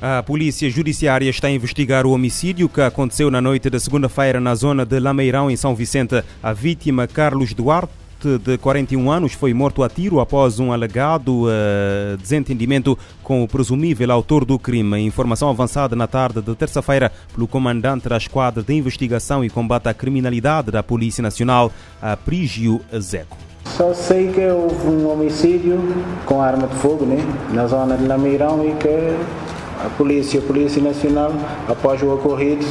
A Polícia Judiciária está a investigar o homicídio que aconteceu na noite da segunda-feira na zona de Lameirão, em São Vicente. A vítima, Carlos Duarte, de 41 anos, foi morto a tiro após um alegado uh, desentendimento com o presumível autor do crime. Informação avançada na tarde de terça-feira pelo comandante da Esquadra de Investigação e Combate à Criminalidade da Polícia Nacional, Aprígio Zeco. Só sei que houve um homicídio com arma de fogo né, na zona de Lameirão e que a polícia, a Polícia Nacional, após o ocorrido,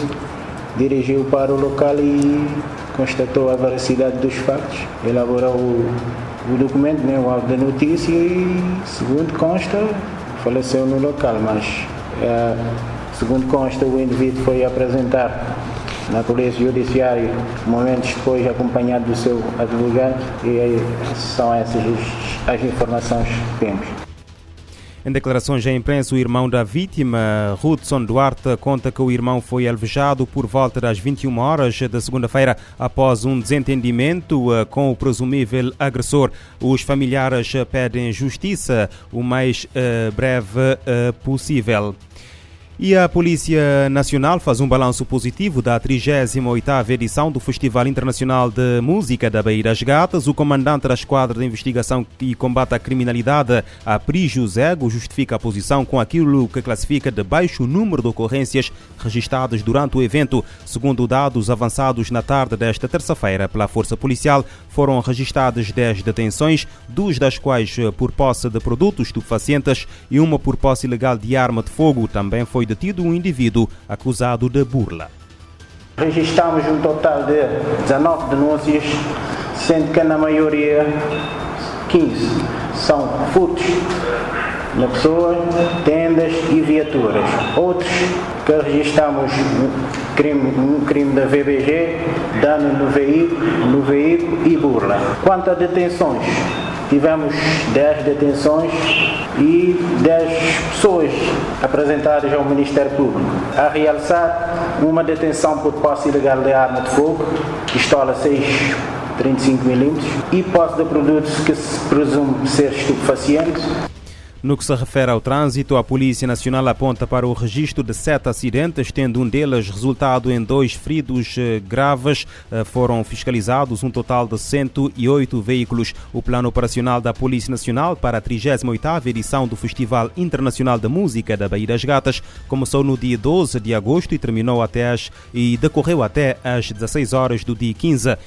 dirigiu para o local e constatou a veracidade dos factos, elaborou o, o documento, né, o auto da notícia e, segundo consta, faleceu no local, mas é, segundo consta o indivíduo foi apresentar na Polícia Judiciária momentos depois acompanhado do seu advogado e são essas as informações que temos. Em declarações à imprensa, o irmão da vítima, Hudson Duarte, conta que o irmão foi alvejado por volta das 21 horas da segunda-feira após um desentendimento eh, com o presumível agressor. Os familiares pedem justiça o mais uh, breve possível. E a Polícia Nacional faz um balanço positivo da 38ª edição do Festival Internacional de Música da Bahia das Gatas. O comandante da Esquadra de Investigação e Combate à Criminalidade, Aprígio Zego, justifica a posição com aquilo que classifica de baixo número de ocorrências registradas durante o evento. Segundo dados avançados na tarde desta terça-feira pela Força Policial, foram registradas 10 detenções, duas das quais por posse de produtos estupefacientes e uma por posse ilegal de arma de fogo. Também foi detido um indivíduo acusado de burla. Registramos um total de 19 denúncias, sendo que na maioria 15 são furtos na pessoa, tendas e viaturas. Outros que registramos um crime, um crime da VBG, dano no veículo, no veículo e burla. Quanto a detenções, tivemos 10 detenções e 10 pessoas apresentadas ao Ministério Público. A realçar uma detenção por posse ilegal de arma de fogo, pistola 6 35mm e posse de produtos que se presume ser estupefacientes. No que se refere ao trânsito, a Polícia Nacional aponta para o registro de sete acidentes, tendo um deles resultado em dois feridos eh, graves. Eh, foram fiscalizados um total de 108 veículos. O plano operacional da Polícia Nacional para a 38ª edição do Festival Internacional de Música da Bahia das Gatas começou no dia 12 de agosto e terminou até as, e decorreu até às 16 horas do dia 15, eh,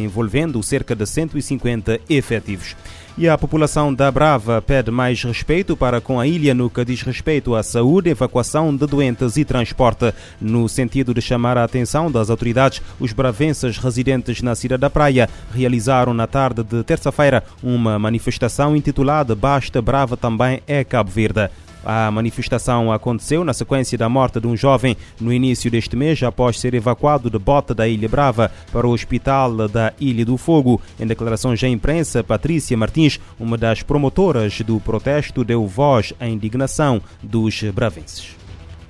envolvendo cerca de 150 efetivos. E a população da Brava pede mais respeito para com a ilha no que diz respeito à saúde, evacuação de doentes e transporte. No sentido de chamar a atenção das autoridades, os bravenses residentes na Cidade da Praia realizaram na tarde de terça-feira uma manifestação intitulada Basta Brava também é Cabo Verde. A manifestação aconteceu na sequência da morte de um jovem no início deste mês, após ser evacuado de bota da Ilha Brava para o hospital da Ilha do Fogo. Em declarações à imprensa, Patrícia Martins, uma das promotoras do protesto, deu voz à indignação dos bravenses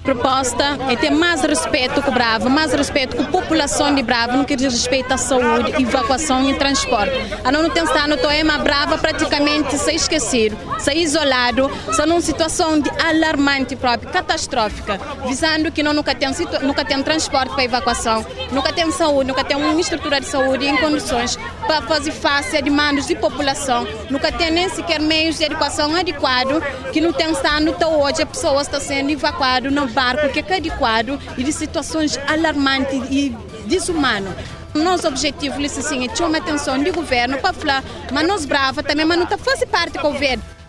proposta é ter mais respeito com o Bravo, mais respeito com a população de Bravo no que diz respeito à saúde, evacuação e transporte. A não tem estado Toema Brava praticamente se esquecido, se isolado, se numa situação de alarmante própria, catastrófica, visando que não nunca tem, nunca tem transporte para evacuação, nunca tem saúde, nunca tem uma estrutura de saúde em condições para fazer face a demandas de população, nunca tem nem sequer meios de educação adequado, que não tem estado até hoje, a pessoa está sendo evacuada, não barco que é adequado e de situações alarmantes e desumanas. Nosso objetivo, sim, é chamar a atenção do governo para falar, mas nós brava também, mas não está fazendo parte do governo.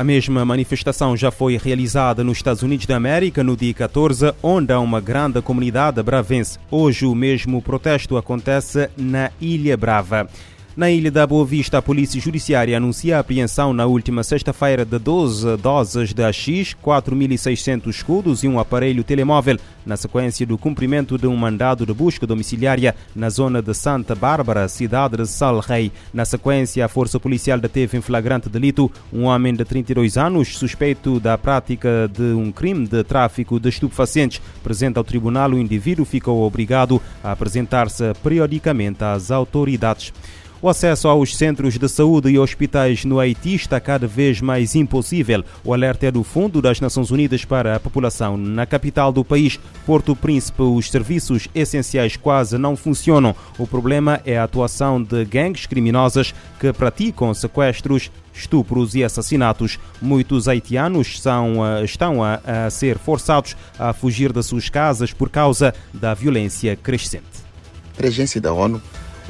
A mesma manifestação já foi realizada nos Estados Unidos da América no dia 14, onde há uma grande comunidade bravense. Hoje o mesmo protesto acontece na Ilha Brava. Na Ilha da Boa Vista, a Polícia Judiciária anuncia a apreensão na última sexta-feira de 12 doses de AX, 4.600 escudos e um aparelho telemóvel, na sequência do cumprimento de um mandado de busca domiciliária na zona de Santa Bárbara, cidade de Sal Rei. Na sequência, a Força Policial deteve em flagrante delito um homem de 32 anos, suspeito da prática de um crime de tráfico de estupefacientes. Presente ao tribunal, o indivíduo ficou obrigado a apresentar-se periodicamente às autoridades. O acesso aos centros de saúde e hospitais no Haiti está cada vez mais impossível. O alerta é do Fundo das Nações Unidas para a População. Na capital do país, Porto Príncipe, os serviços essenciais quase não funcionam. O problema é a atuação de gangues criminosas que praticam sequestros, estupros e assassinatos. Muitos haitianos são, eh, estão a, a ser forçados a fugir das suas casas por causa da violência crescente. A agência da ONU,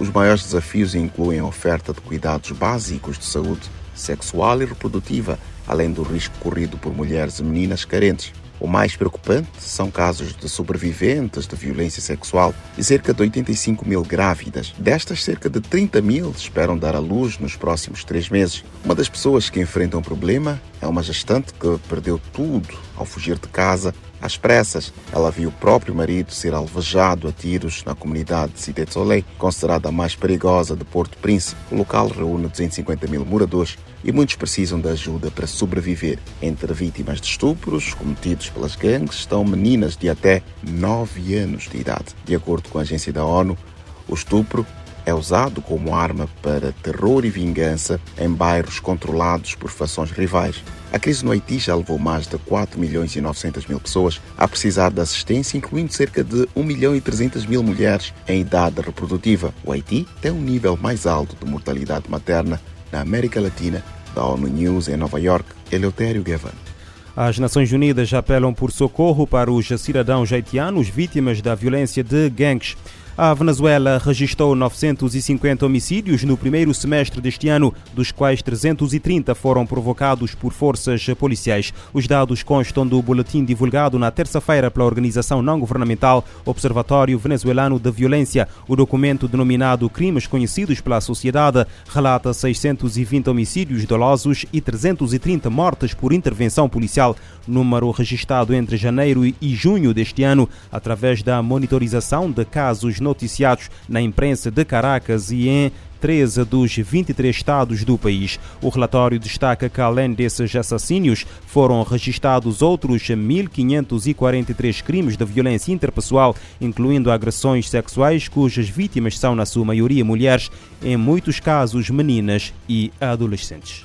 os maiores desafios incluem a oferta de cuidados básicos de saúde sexual e reprodutiva, além do risco corrido por mulheres e meninas carentes. O mais preocupante são casos de sobreviventes de violência sexual e cerca de 85 mil grávidas. Destas, cerca de 30 mil esperam dar à luz nos próximos três meses. Uma das pessoas que enfrentam o problema é uma gestante que perdeu tudo ao fugir de casa às pressas, ela viu o próprio marido ser alvejado a tiros na comunidade de Cité de Soleil, considerada a mais perigosa de Porto Príncipe. O local reúne 250 mil moradores e muitos precisam de ajuda para sobreviver. Entre vítimas de estupros cometidos pelas gangues estão meninas de até 9 anos de idade. De acordo com a agência da ONU, o estupro é usado como arma para terror e vingança em bairros controlados por fações rivais. A crise no Haiti já levou mais de 4 milhões e 900 mil pessoas a precisar de assistência, incluindo cerca de 1 milhão e 300 mil mulheres em idade reprodutiva. O Haiti tem um nível mais alto de mortalidade materna na América Latina, da ONU News em Nova York, Eleutério Gavan. As Nações Unidas apelam por socorro para os cidadãos haitianos vítimas da violência de gangues. A Venezuela registrou 950 homicídios no primeiro semestre deste ano, dos quais 330 foram provocados por forças policiais. Os dados constam do boletim divulgado na terça-feira pela organização não-governamental Observatório Venezuelano de Violência. O documento denominado Crimes Conhecidos pela Sociedade relata 620 homicídios dolosos e 330 mortes por intervenção policial, número registrado entre janeiro e junho deste ano, através da monitorização de casos no noticiados na imprensa de Caracas e em 13 dos 23 estados do país. O relatório destaca que, além desses assassínios, foram registrados outros 1.543 crimes de violência interpessoal, incluindo agressões sexuais, cujas vítimas são, na sua maioria, mulheres, em muitos casos, meninas e adolescentes.